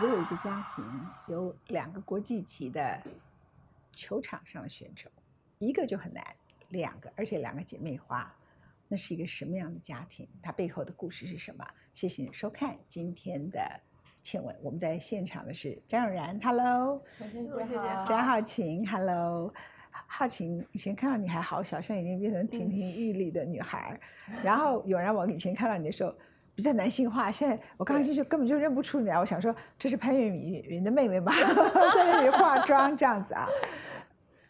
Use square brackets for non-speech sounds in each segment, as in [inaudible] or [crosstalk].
如果一个家庭有两个国际级的球场上的选手，一个就很难，两个，而且两个姐妹花，那是一个什么样的家庭？它背后的故事是什么？谢谢你收看今天的倩文。我们在现场的是张永然，Hello，张浩晴，Hello。浩晴，以前看到你还好小，现在已经变成亭亭玉立的女孩。[laughs] 然后永然，我以前看到你的时候比较男性化，现在我刚才就就根本就认不出你来。我想说这是潘粤明云的妹妹吧，[laughs] 在那里化妆这样子啊。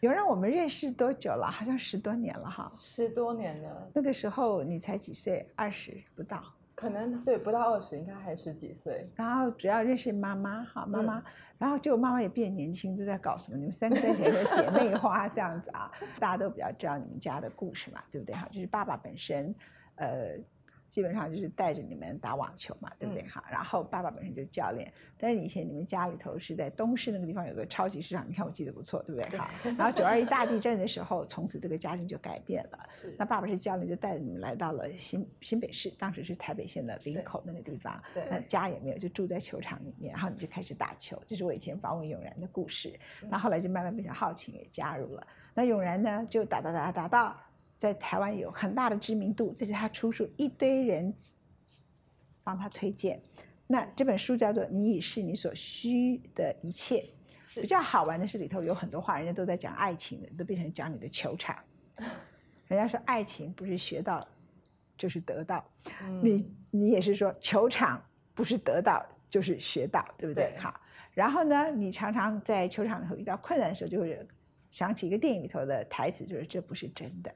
有让，我们认识多久了？好像十多年了哈。十多年了。那个时候你才几岁？二十不到。可能对，不到二十，应该还十几岁。然后主要认识妈妈哈，妈妈。然后就妈妈也变年轻，就在搞什么？你们三个在一起姐妹花 [laughs] 这样子啊，大家都比较知道你们家的故事嘛，对不对？哈，就是爸爸本身，呃。基本上就是带着你们打网球嘛，对不对哈？然后爸爸本身就是教练，但是以前你们家里头是在东市那个地方有个超级市场，你看我记得不错，对不对哈？[laughs] 然后九二一大地震的时候，从此这个家庭就改变了。是。那爸爸是教练，就带着你们来到了新新北市，当时是台北县的林口那个地方，那家也没有，就住在球场里面，然后你就开始打球。这是我以前访问永然的故事。那后来就慢慢变成浩晴也加入了。那永然呢，就打打打打到。在台湾有很大的知名度，这是他出书，一堆人帮他推荐。那这本书叫做《你已是你所需的一切》，比较好玩的是里头有很多话，人家都在讲爱情的，都变成讲你的球场。[laughs] 人家说爱情不是学到就是得到，你你也是说球场不是得到就是学到，对不对？好，然后呢，你常常在球场里头遇到困难的时候，就会想起一个电影里头的台词，就是这不是真的。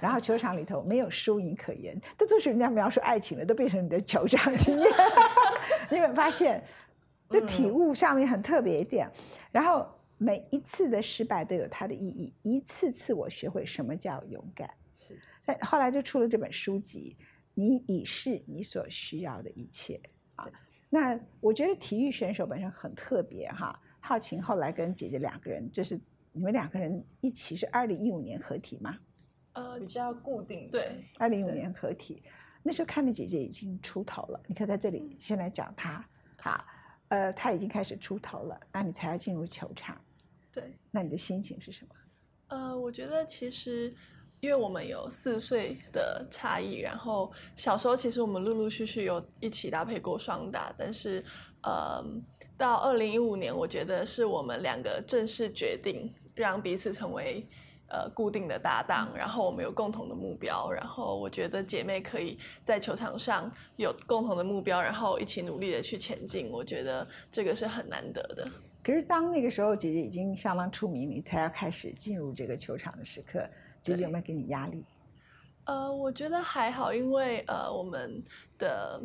然后球场里头没有输赢可言，这都是人家描述爱情的，都变成你的球场 [laughs] 经验。[laughs] 你有没有发现，这体悟上面很特别一点？然后每一次的失败都有它的意义，一次次我学会什么叫勇敢。是，在后来就出了这本书籍，你已是你所需要的一切啊。那我觉得体育选手本身很特别哈。浩晴后来跟姐姐两个人，就是你们两个人一起是二零一五年合体吗？呃，比较固定。对，二零一五年合体，那时候看的姐姐已经出头了。你可以在这里先来讲她，好，呃，她已经开始出头了，那你才要进入球场。对，那你的心情是什么？呃，我觉得其实，因为我们有四岁的差异，然后小时候其实我们陆陆续续有一起搭配过双打，但是，呃，到二零一五年，我觉得是我们两个正式决定让彼此成为。呃，固定的搭档，然后我们有共同的目标，然后我觉得姐妹可以在球场上有共同的目标，然后一起努力的去前进，我觉得这个是很难得的。可是当那个时候姐姐已经相当出名，你才要开始进入这个球场的时刻，姐姐有没有给你压力？呃，我觉得还好，因为呃，我们的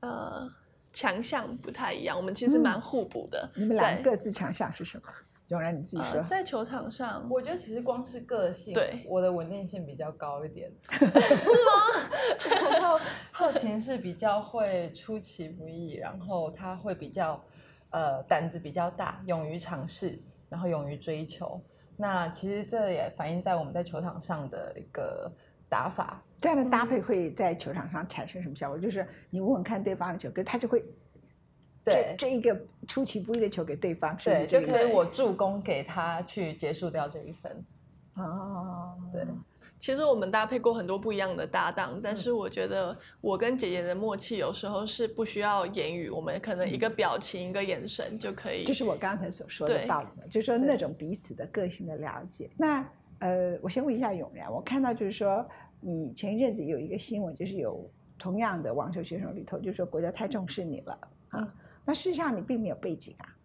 呃强项不太一样，我们其实蛮互补的。你们俩各自强项是什么？永然你自己说，在球场上，我觉得其实光是个性，对我的稳定性比较高一点，[laughs] 是吗？然后后勤是比较会出其不意，然后他会比较呃胆子比较大，勇于尝试，然后勇于追求。那其实这也反映在我们在球场上的一个打法，这样的搭配会在球场上产生什么效果？就是你问问看对方的球，跟他就会。对，这一个出其不意的球给对方，对，就可以我助攻给他去结束掉这一分。哦，对，其实我们搭配过很多不一样的搭档，但是我觉得我跟姐姐的默契有时候是不需要言语，我们可能一个表情、一个眼神就可以。就是我刚才所说的道理嘛，就是说那种彼此的个性的了解。那呃，我先问一下永然，我看到就是说你前一阵子有一个新闻，就是有同样的网球选手里头，就是说国家太重视你了啊。那事实上你并没有背景啊，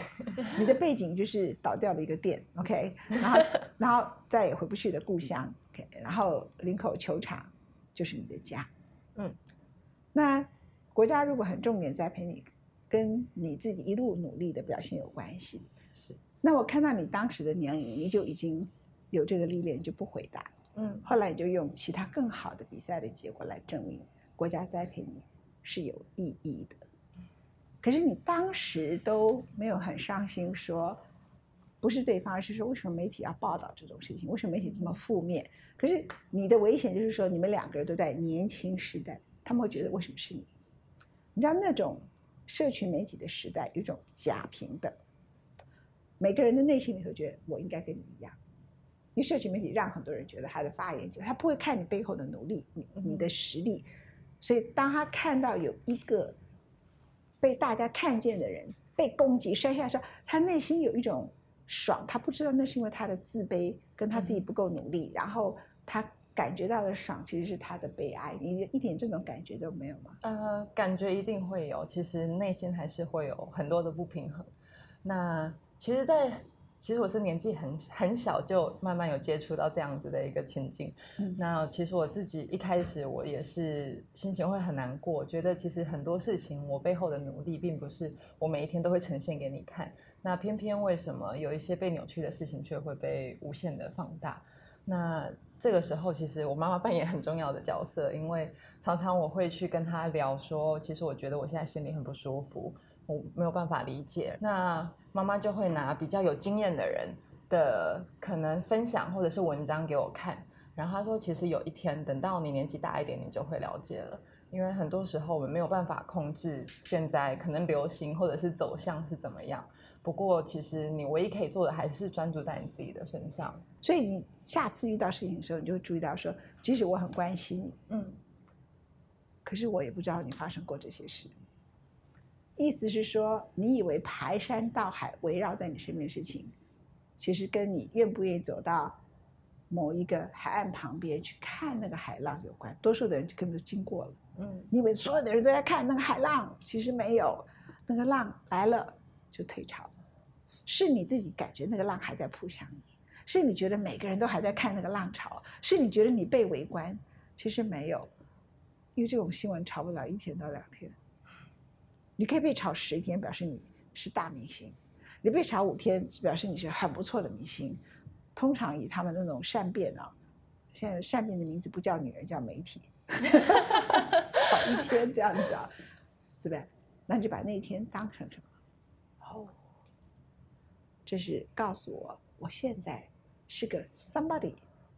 [laughs] 你的背景就是倒掉了一个店，OK，[laughs] 然后然后再也回不去的故乡，OK，然后林口球场就是你的家，嗯，那国家如果很重点栽培你，跟你自己一路努力的表现有关系，是。那我看到你当时的年龄，你就已经有这个历练，就不回答，嗯，后来你就用其他更好的比赛的结果来证明国家栽培你是有意义的。可是你当时都没有很伤心，说不是对方，而是说为什么媒体要报道这种事情？为什么媒体这么负面？可是你的危险就是说，你们两个人都在年轻时代，他们会觉得为什么是你？你知道那种社群媒体的时代有一种假平等，每个人的内心里头觉得我应该跟你一样，因为社群媒体让很多人觉得他的发言者，他不会看你背后的努力，你你的实力，所以当他看到有一个被大家看见的人被攻击摔下的时候，他内心有一种爽，他不知道那是因为他的自卑跟他自己不够努力，然后他感觉到的爽其实是他的悲哀，你一点这种感觉都没有吗？呃，感觉一定会有，其实内心还是会有很多的不平衡。那其实在，其实我是年纪很很小就慢慢有接触到这样子的一个情境。嗯那其实我自己一开始我也是心情会很难过，觉得其实很多事情我背后的努力并不是我每一天都会呈现给你看。那偏偏为什么有一些被扭曲的事情却会被无限的放大？那这个时候，其实我妈妈扮演很重要的角色，因为常常我会去跟她聊说，其实我觉得我现在心里很不舒服，我没有办法理解。那妈妈就会拿比较有经验的人的可能分享或者是文章给我看，然后她说，其实有一天等到你年纪大一点，你就会了解了。因为很多时候我们没有办法控制现在可能流行或者是走向是怎么样，不过其实你唯一可以做的还是专注在你自己的身上。所以你下次遇到事情的时候，你就会注意到说，即使我很关心你，嗯可是我也不知道你发生过这些事。意思是说，你以为排山倒海围绕在你身边的事情，其实跟你愿不愿意走到某一个海岸旁边去看那个海浪有关。多数的人根本就经过了，嗯你以为所有的人都在看那个海浪，其实没有，那个浪来了就退潮了，是你自己感觉那个浪还在扑向你，是你觉得每个人都还在看那个浪潮，是你觉得你被围观，其实没有，因为这种新闻炒不了一天到两天，你可以被炒十天，表示你是大明星；你被炒五天，表示你是很不错的明星。通常以他们那种善变啊，现在善变的名字不叫女人，叫媒体，[laughs] 炒一天这样子啊，对不对？那你就把那一天当成什么？哦，这是告诉我，我现在是个 somebody，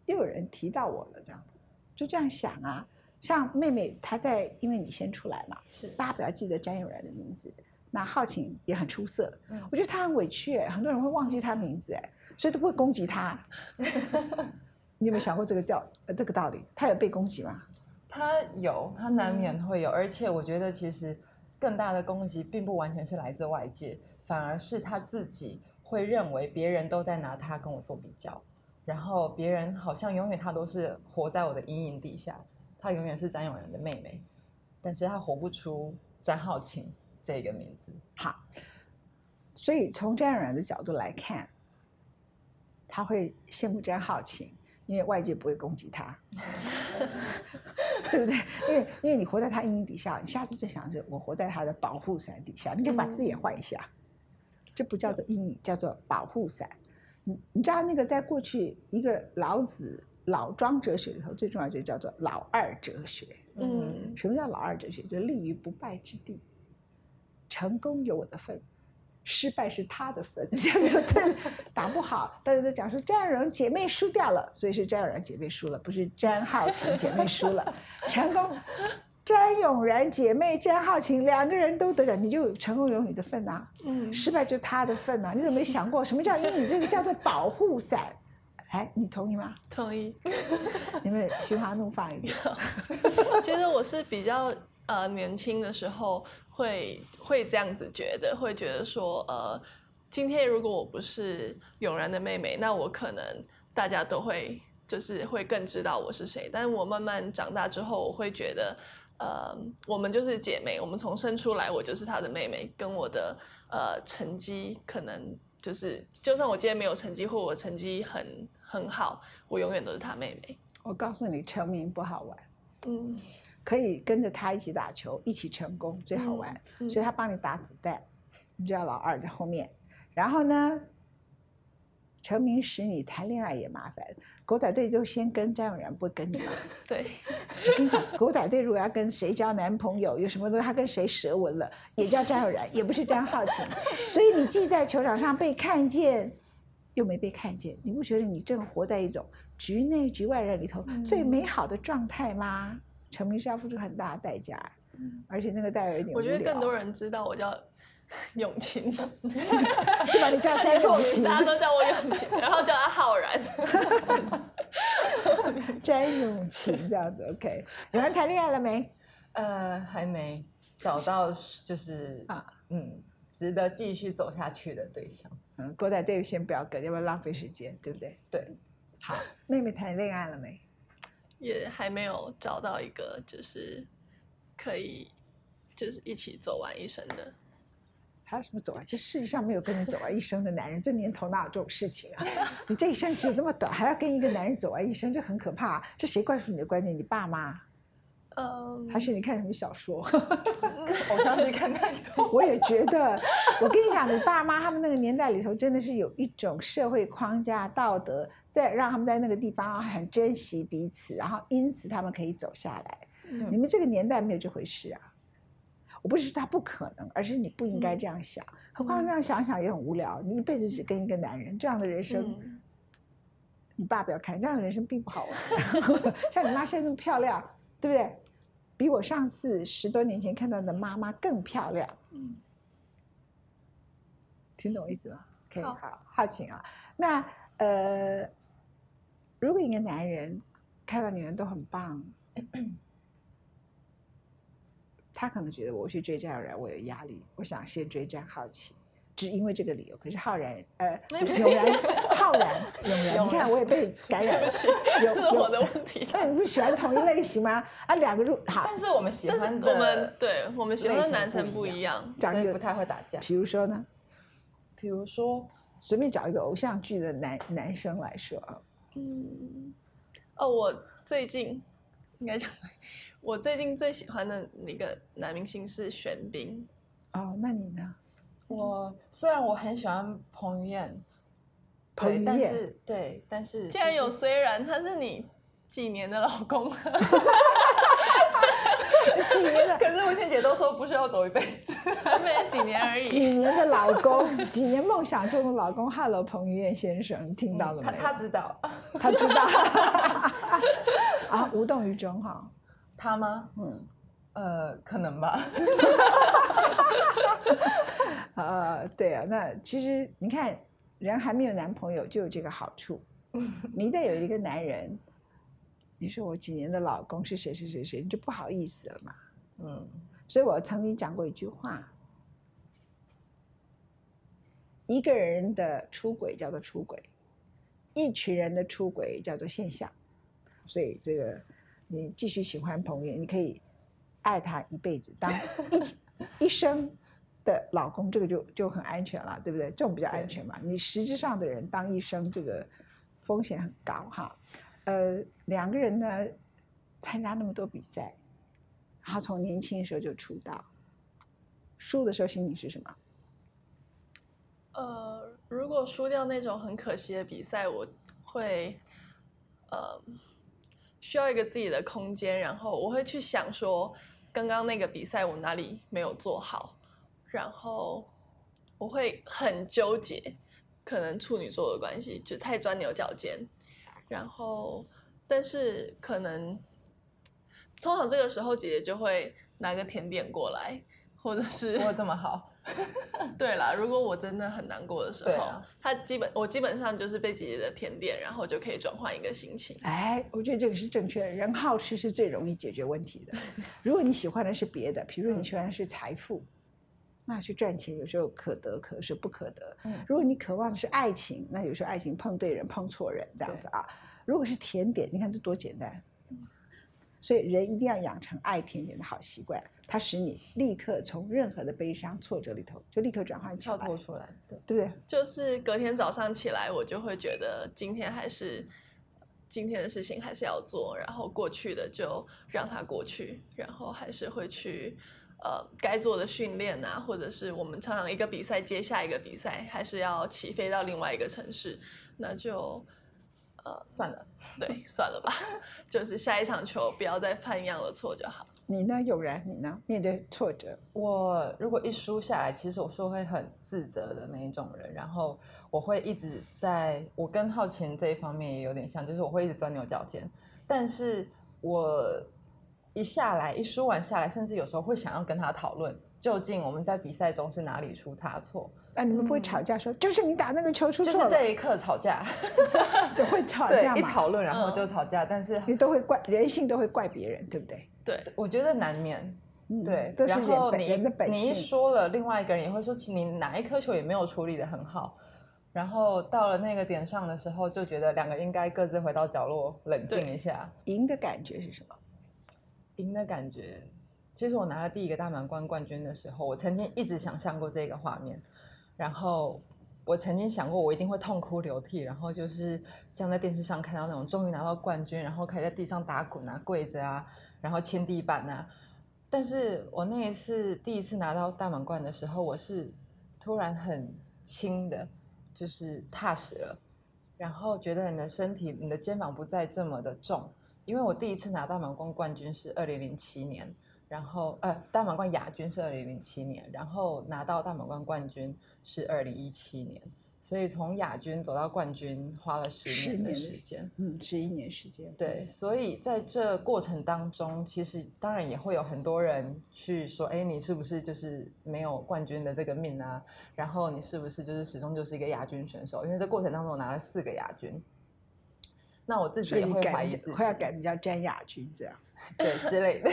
又有人提到我了，这样子，就这样想啊。像妹妹，她在，因为你先出来嘛，是大家不要记得詹友然的名字。那浩晴也很出色，嗯我觉得她很委屈哎，很多人会忘记她名字哎，所以都不会攻击她。[laughs] 你有没有想过这个道呃这个道理？她有被攻击吗？她有，她难免会有，而且我觉得其实更大的攻击并不完全是来自外界，反而是她自己会认为别人都在拿她跟我做比较，然后别人好像永远他都是活在我的阴影底下，他永远是詹永仁的妹妹，但是她活不出詹浩晴这个名字。好，所以从詹友然的角度来看，他会羡慕詹浩晴，因为外界不会攻击他，[laughs] 对不对？因为因为你活在他阴影底下，你下次就想着我活在他的保护伞底下，你可以把字眼换一下，这不叫做阴影，叫做保护伞。你你知道那个在过去一个老子老庄哲学里头最重要就叫做老二哲学。嗯什么叫老二哲学？就立于不败之地，成功有我的份，失败是他的份。这样说对，打不好，大家都讲说詹友仁姐妹输掉了，所以是詹友仁姐妹输了，不是詹浩晴姐妹输了。[laughs] 成功，詹永然姐妹詹浩晴两个人都得奖，你就成功有你的份呐、嗯失败就是他的份呐、你怎么没想过什么叫阴影？这个叫做保护伞。哎，你同意吗？同意。[laughs] 你们心花怒放一点。[laughs] 其实我是比较呃年轻的时候会会这样子觉得，会觉得说呃，今天如果我不是永然的妹妹，那我可能大家都会就是会更知道我是谁。但是我慢慢长大之后，我会觉得呃，我们就是姐妹，我们从生出来我就是她的妹妹，跟我的呃成绩可能。就是，就算我今天没有成绩，或我成绩很很好，我永远都是他妹妹。我告诉你，成名不好玩。嗯，可以跟着他一起打球，一起成功最好玩。嗯所以他帮你打子弹，你就要老二在后面。然后呢，成名时你谈恋爱也麻烦，狗仔队就先跟张永然，不跟你嘛。[laughs] 对，我跟你讲，狗仔队如果要跟谁交男朋友，有什么东西他跟谁舌吻了，也叫张永然，也不是张浩晴。所以你既在球场上被看见，又没被看见，你不觉得你正活在一种局内局外人里头最美好的状态吗？成名是要付出很大的代价。而且那个带有一点，我觉得更多人知道我叫永晴，[laughs] 就把你叫 [laughs] 詹永晴，大家都叫我永晴，然后叫他浩然，[laughs] 詹永晴这样子。OK，有人谈恋爱了没？呃，还没找到，就是啊，嗯，值得继续走下去的对象。嗯，郭仔对，先不要跟，要不要浪费时间，对不对？对。好，妹妹谈恋爱了没？[laughs] 也还没有找到一个，就是可以，就是一起走完一生的。[laughs] 还有什么走完？这世界上没有跟你走完一生的男人，这年头哪有这种事情啊？[laughs] 你这一生只有这么短，还要跟一个男人走完一生，这很可怕。这谁灌输你的观念？你爸妈？嗯，还是你看什么小说？偶像剧看太多。[laughs] 我也觉得，我跟你讲，你爸妈他们那个年代里头，真的是有一种社会框架、道德，在让他们在那个地方很珍惜彼此，然后因此他们可以走下来。你们这个年代没有这回事啊！我不是说他不可能，而是你不应该这样想。何况这样想想也很无聊。你一辈子只跟一个男人，这样的人生，你爸不要看，这样的人生并不好玩。[laughs] 像你妈现在那么漂亮，对不对？比我上次十多年前看到的妈妈更漂亮。嗯，听懂我意思吗可以好，好奇啊。那呃，如果一个男人看到女人都很棒。他可能觉得我去追这样人，我有压力，我想先追这样好奇，只因为这个理由。可是浩然，呃，永然，浩然，永然，你看我也被感染了，是我的问题。那你不喜欢同一类型吗？啊，两个入好，但是我们喜欢的，我们对我们喜欢的男生不一样，所以不太会打架。比如说呢？比如说，随便找一个偶像剧的男男生来说啊，嗯，哦，我最近应该讲。我最近最喜欢的那个男明星是玄彬。哦，那你呢？我虽然我很喜欢彭于晏，彭于晏，对，但是既然有虽然，他是你几年的老公？[laughs] 几年的？可是文倩姐都说不需要走一辈子，[laughs] 还没几年而已。几年的老公，几年梦想中的老公。Hello，彭于晏先生，听到了没？他他知道，他知道。啊，无动于衷哈。他吗？嗯，呃，可能吧。啊，[laughs] 对啊，那其实你看，人还没有男朋友就有这个好处。[laughs] 你一旦有一个男人，你说我几年的老公是谁谁谁谁，你就不好意思了嘛。嗯，所以我曾经讲过一句话：一个人的出轨叫做出轨，一群人的出轨叫做现象。所以这个。你继续喜欢彭于晏，你可以爱他一辈子，当 [laughs] 一一生的老公，这个就就很安全了，对不对？这种比较安全嘛。你实质上的人当一生，这个风险很高哈。呃，两个人呢参加那么多比赛，然后从年轻的时候就出道，输的时候心里是什么？呃，如果输掉那种很可惜的比赛，我会呃。需要一个自己的空间，然后我会去想说，刚刚那个比赛我哪里没有做好，然后我会很纠结，可能处女座的关系就太钻牛角尖，然后但是可能通常这个时候姐姐就会拿个甜点过来，或者是我这么好。[laughs] 对啦，如果我真的很难过的时候，他基本我基本上就是被姐姐的甜点，然后就可以转换一个心情。哎，我觉得这个是正确的。人好吃是最容易解决问题的。[laughs] 如果你喜欢的是别的，比如说你喜欢的是财富，那去赚钱有时候可得可是不可得。嗯，如果你渴望的是爱情，那有时候爱情碰对人碰错人这样子啊。如果是甜点，你看这多简单。所以人一定要养成爱甜甜的好习惯，它使你立刻从任何的悲伤挫折里头就立刻转换跳脱出来，对对不对？就是隔天早上起来，我就会觉得今天还是今天的事情还是要做，然后过去的就让它过去，然后还是会去呃该做的训练啊，或者是我们常常一个比赛接下一个比赛，还是要起飞到另外一个城市，那就。呃，算了，对，算了吧，[laughs] 就是下一场球不要再犯一样的错就好。你呢，有然？你呢？面对挫折，我如果一输下来，其实我是会很自责的那一种人，然后我会一直在，我跟浩晴这一方面也有点像，就是我会一直钻牛角尖。但是我一下来一输完下来，甚至有时候会想要跟他讨论，究竟我们在比赛中是哪里出差错，那你们不会吵架说，就是你打那个球出错，就是这一刻吵架，[laughs] 就会吵对架，嘛？一讨论然后嗯就吵架，但是你都会怪人性，都会怪别人，对不对？对，我觉得难免。嗯对，这是然后你人的本你一。说了，另外一个人也会说，其实你哪一颗球也没有处理的很好。然后到了那个点上的时候，就觉得两个应该各自回到角落冷静一下。赢的感觉是什么？赢的感觉，其实我拿了第一个大满贯冠军的时候，我曾经一直想象过这个画面，然后我曾经想过我一定会痛哭流涕，然后就是像在电视上看到那种终于拿到冠军，然后可以在地上打滚啊、跪着啊，然后亲地板啊。但是我那一次第一次拿到大满贯的时候，我是突然很轻的，就是踏实了，然后觉得你的身体、你的肩膀不再这么的重。因为我第一次拿大满贯冠军是二零零七年，然后呃大满贯亚军是二零零七年，然后拿到大满贯冠军是二零一七年，所以从亚军走到冠军花了十十年的时间。嗯，十一年时间。对，所以在这过程当中，其实当然也会有很多人去说，哎，你是不是就是没有冠军的这个命啊？然后你是不是就是始终就是一个亚军选手？因为这过程当中我拿了四个亚军，那我自己也会怀疑自己，快要改名叫詹亚军这样。对之类的。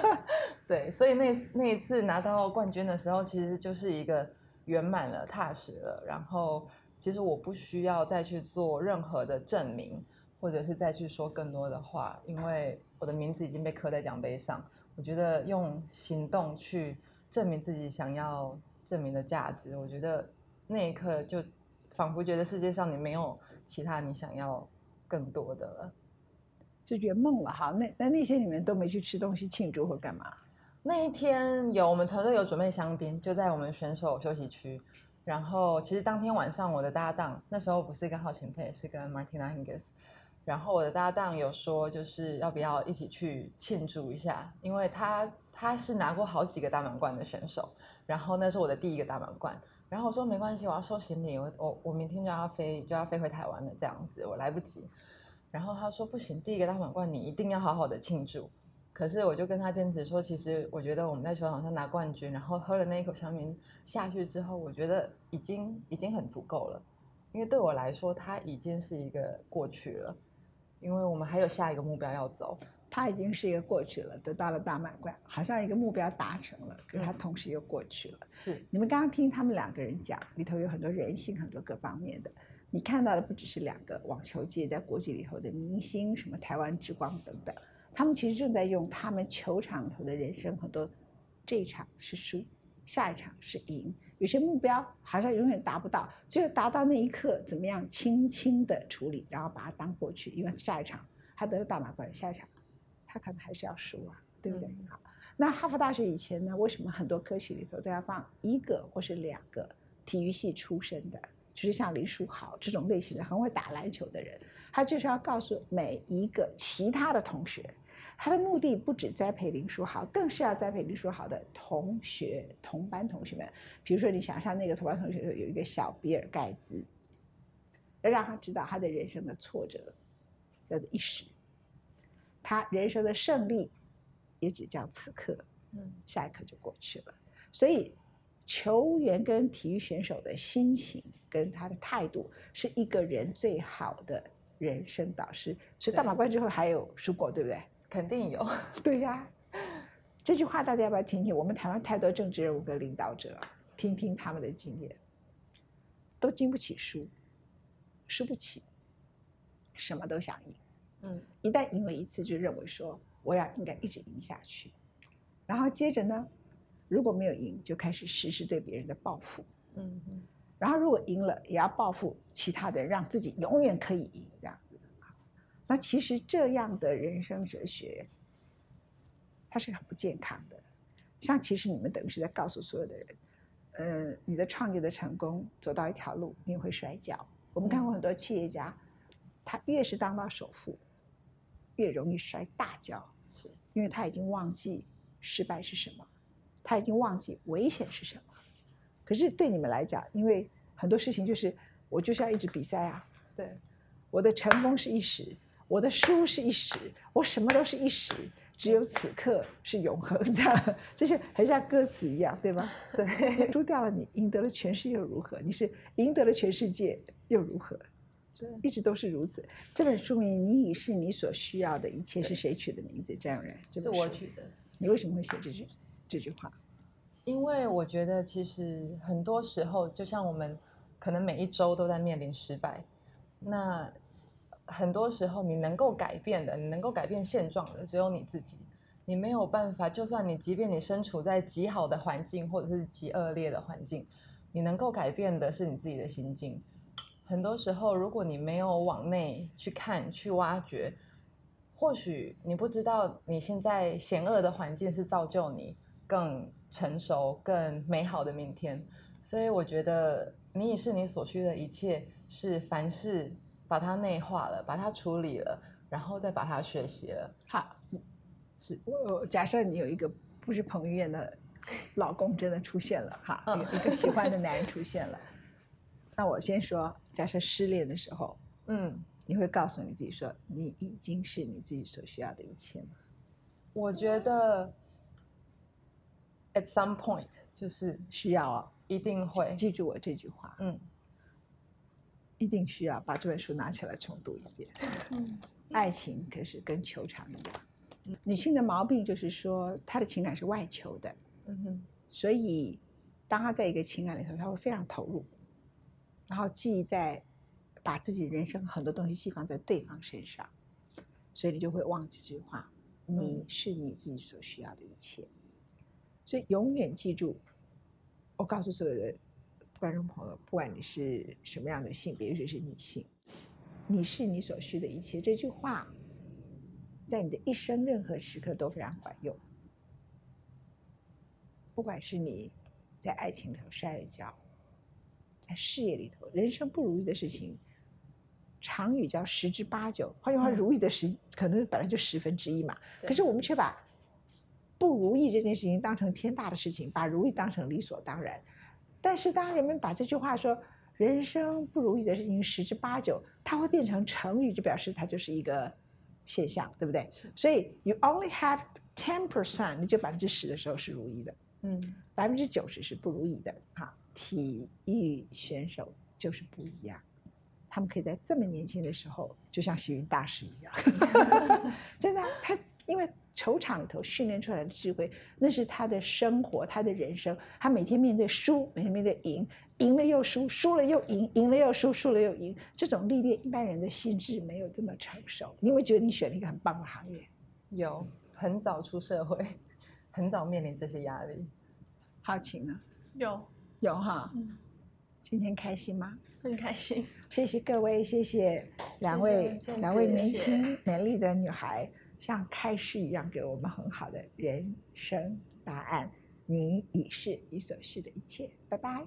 [laughs] 对，所以那那一次拿到冠军的时候，其实就是一个圆满了、踏实了。然后，其实我不需要再去做任何的证明，或者是再去说更多的话，因为我的名字已经被刻在奖杯上。我觉得用行动去证明自己想要证明的价值，我觉得那一刻就仿佛觉得世界上你没有其他你想要更多的了。就圆梦了哈。那那那天你们都没去吃东西庆祝或干嘛？那一天有我们团队有准备香槟，就在我们选手休息区。然后其实当天晚上我的搭档那时候不是跟浩晴配，是跟 Martina Hingis。然后我的搭档有说，就是要不要一起去庆祝一下，因为他他是拿过好几个大满贯的选手，然后那是我的第一个大满贯。然后我说没关系，我要收行李，我我我明天就要飞就要飞回台湾了，这样子我来不及。然后他说不行，第一个大满贯你一定要好好的庆祝。可是我就跟他坚持说，其实我觉得我们在球场上拿冠军，然后喝了那一口香槟下去之后，我觉得已经已经很足够了，因为对我来说，它已经是一个过去了，因为我们还有下一个目标要走。他已经是一个过去了，得到了大满贯，好像一个目标达成了，可是他嗯同时又过去了。是，你们刚刚听他们两个人讲，里头有很多人性，很多各方面的。你看到的不只是两个网球界在国际里头的明星，什么台湾之光等等，他们其实正在用他们球场里头的人生很多，这一场是输，下一场是赢，有些目标好像永远达不到，只有达到那一刻，怎么样轻轻的处理，然后把它当过去，因为下一场他得了大满贯，下一场他可能还是要输啊，对不对？嗯好，那哈佛大学以前呢，为什么很多科系里头都要放一个或是两个体育系出身的，就是像林书豪这种类型的很会打篮球的人，他就是要告诉每一个其他的同学，他的目的不止栽培林书豪，更是要栽培林书豪的同学、同班同学们。比如说，你想象那个同班同学有一个小比尔盖茨，要让他知道他的人生的挫折叫做一时，他人生的胜利也只叫此刻，嗯，下一刻就过去了。所以，球员跟体育选手的心情跟他的态度，是一个人最好的人生导师。所以大满贯之后还有输过，对不对？肯定有。[laughs] 对呀、这句话大家要不要听听？我们台湾太多政治人物跟领导者啊，听听他们的经验，都经不起输，输不起，什么都想赢。嗯，一旦赢了一次，就认为说我要应该一直赢下去，然后接着呢，如果没有赢，就开始实施对别人的报复，嗯嗯，然后如果赢了，也要报复其他的人，让自己永远可以赢，这样子。那其实这样的人生哲学，它是很不健康的。像其实你们等于是在告诉所有的人，呃，你的创业的成功走到一条路，你也会摔跤。我们看过很多企业家，他越是当到首富，越容易摔大跤，是，因为他已经忘记失败是什么，他已经忘记危险是什么。可是对你们来讲，因为很多事情就是我就是要一直比赛啊，对，我的成功是一时，我的输是一时，我什么都是一时。只有此刻是永恒，[laughs] 这样就是很像歌词一样，对吗？[laughs] 对，输掉了你，赢得了全世界又如何？你是赢得了全世界又如何？对一直都是如此。这本书名《你已是你所需要的一切》是谁取的名字？张永然，这是我取的。你为什么会写这句这句话？因为我觉得，其实很多时候，就像我们可能每一周都在面临失败，那很多时候你能够改变的，你能够改变现状的，只有你自己。你没有办法，就算你即便你身处在极好的环境，或者是极恶劣的环境，你能够改变的是你自己的心境。很多时候，如果你没有往内去看、去挖掘，或许你不知道你现在险恶的环境是造就你更成熟、更美好的明天。所以我觉得你已是你所需的一切，是凡事把它内化了，把它处理了，然后再把它学习了。好，是我假设你有一个不是彭于晏的老公真的出现了哈，嗯有一个喜欢的男人出现了，[laughs] 那我先说，假设失恋的时候，嗯，你会告诉你自己说，你已经是你自己所需要的一切吗？我觉得 at some point 就是需要啊，一定会，记住我这句话，嗯，一定需要把这本书拿起来重读一遍。嗯。爱情可是跟球场一样，女性的毛病就是说她的情感是外求的，嗯哼，所以当她在一个情感里头，她会非常投入，然后记在把自己人生很多东西寄放在对方身上，所以你就会忘记这句话：你是你自己所需要的一切。所以永远记住，我告诉所有的观众朋友，不管你是什么样的性别，尤其是女性，你是你所需的一切。这句话在你的一生任何时刻都非常管用。不管是你在爱情里头摔了跤，在事业里头，人生不如意的事情，常语叫十之八九。换句话，嗯如意的十可能本来就十分之一嘛。可是我们却把不如意这件事情当成天大的事情，把如意当成理所当然。但是当人们把这句话说“人生不如意的事情十之八九”，它会变成成语，就表示它就是一个现象，对不对？所以 you only have ten percent，你就百分之十的时候是如意的，嗯，百分之九十是不如意的。哈，体育选手就是不一样，他们可以在这么年轻的时候，就像行云大师一样，[laughs] [laughs] 真的啊，他因为球场里头训练出来的智慧，那是他的生活，他的人生。他每天面对输，每天面对赢，赢了又输，输了又赢，赢了又输，输了又赢。这种历练，一般人的心智没有这么成熟。你会觉得你选了一个很棒的行业。有很早出社会，很早面临这些压力。好奇呢？有有哈。嗯今天开心吗？很开心，谢谢各位，谢谢两位谢谢两位年轻美丽的女孩，像开示一样给了我们很好的人生答案。你已是你所需的一切。拜拜。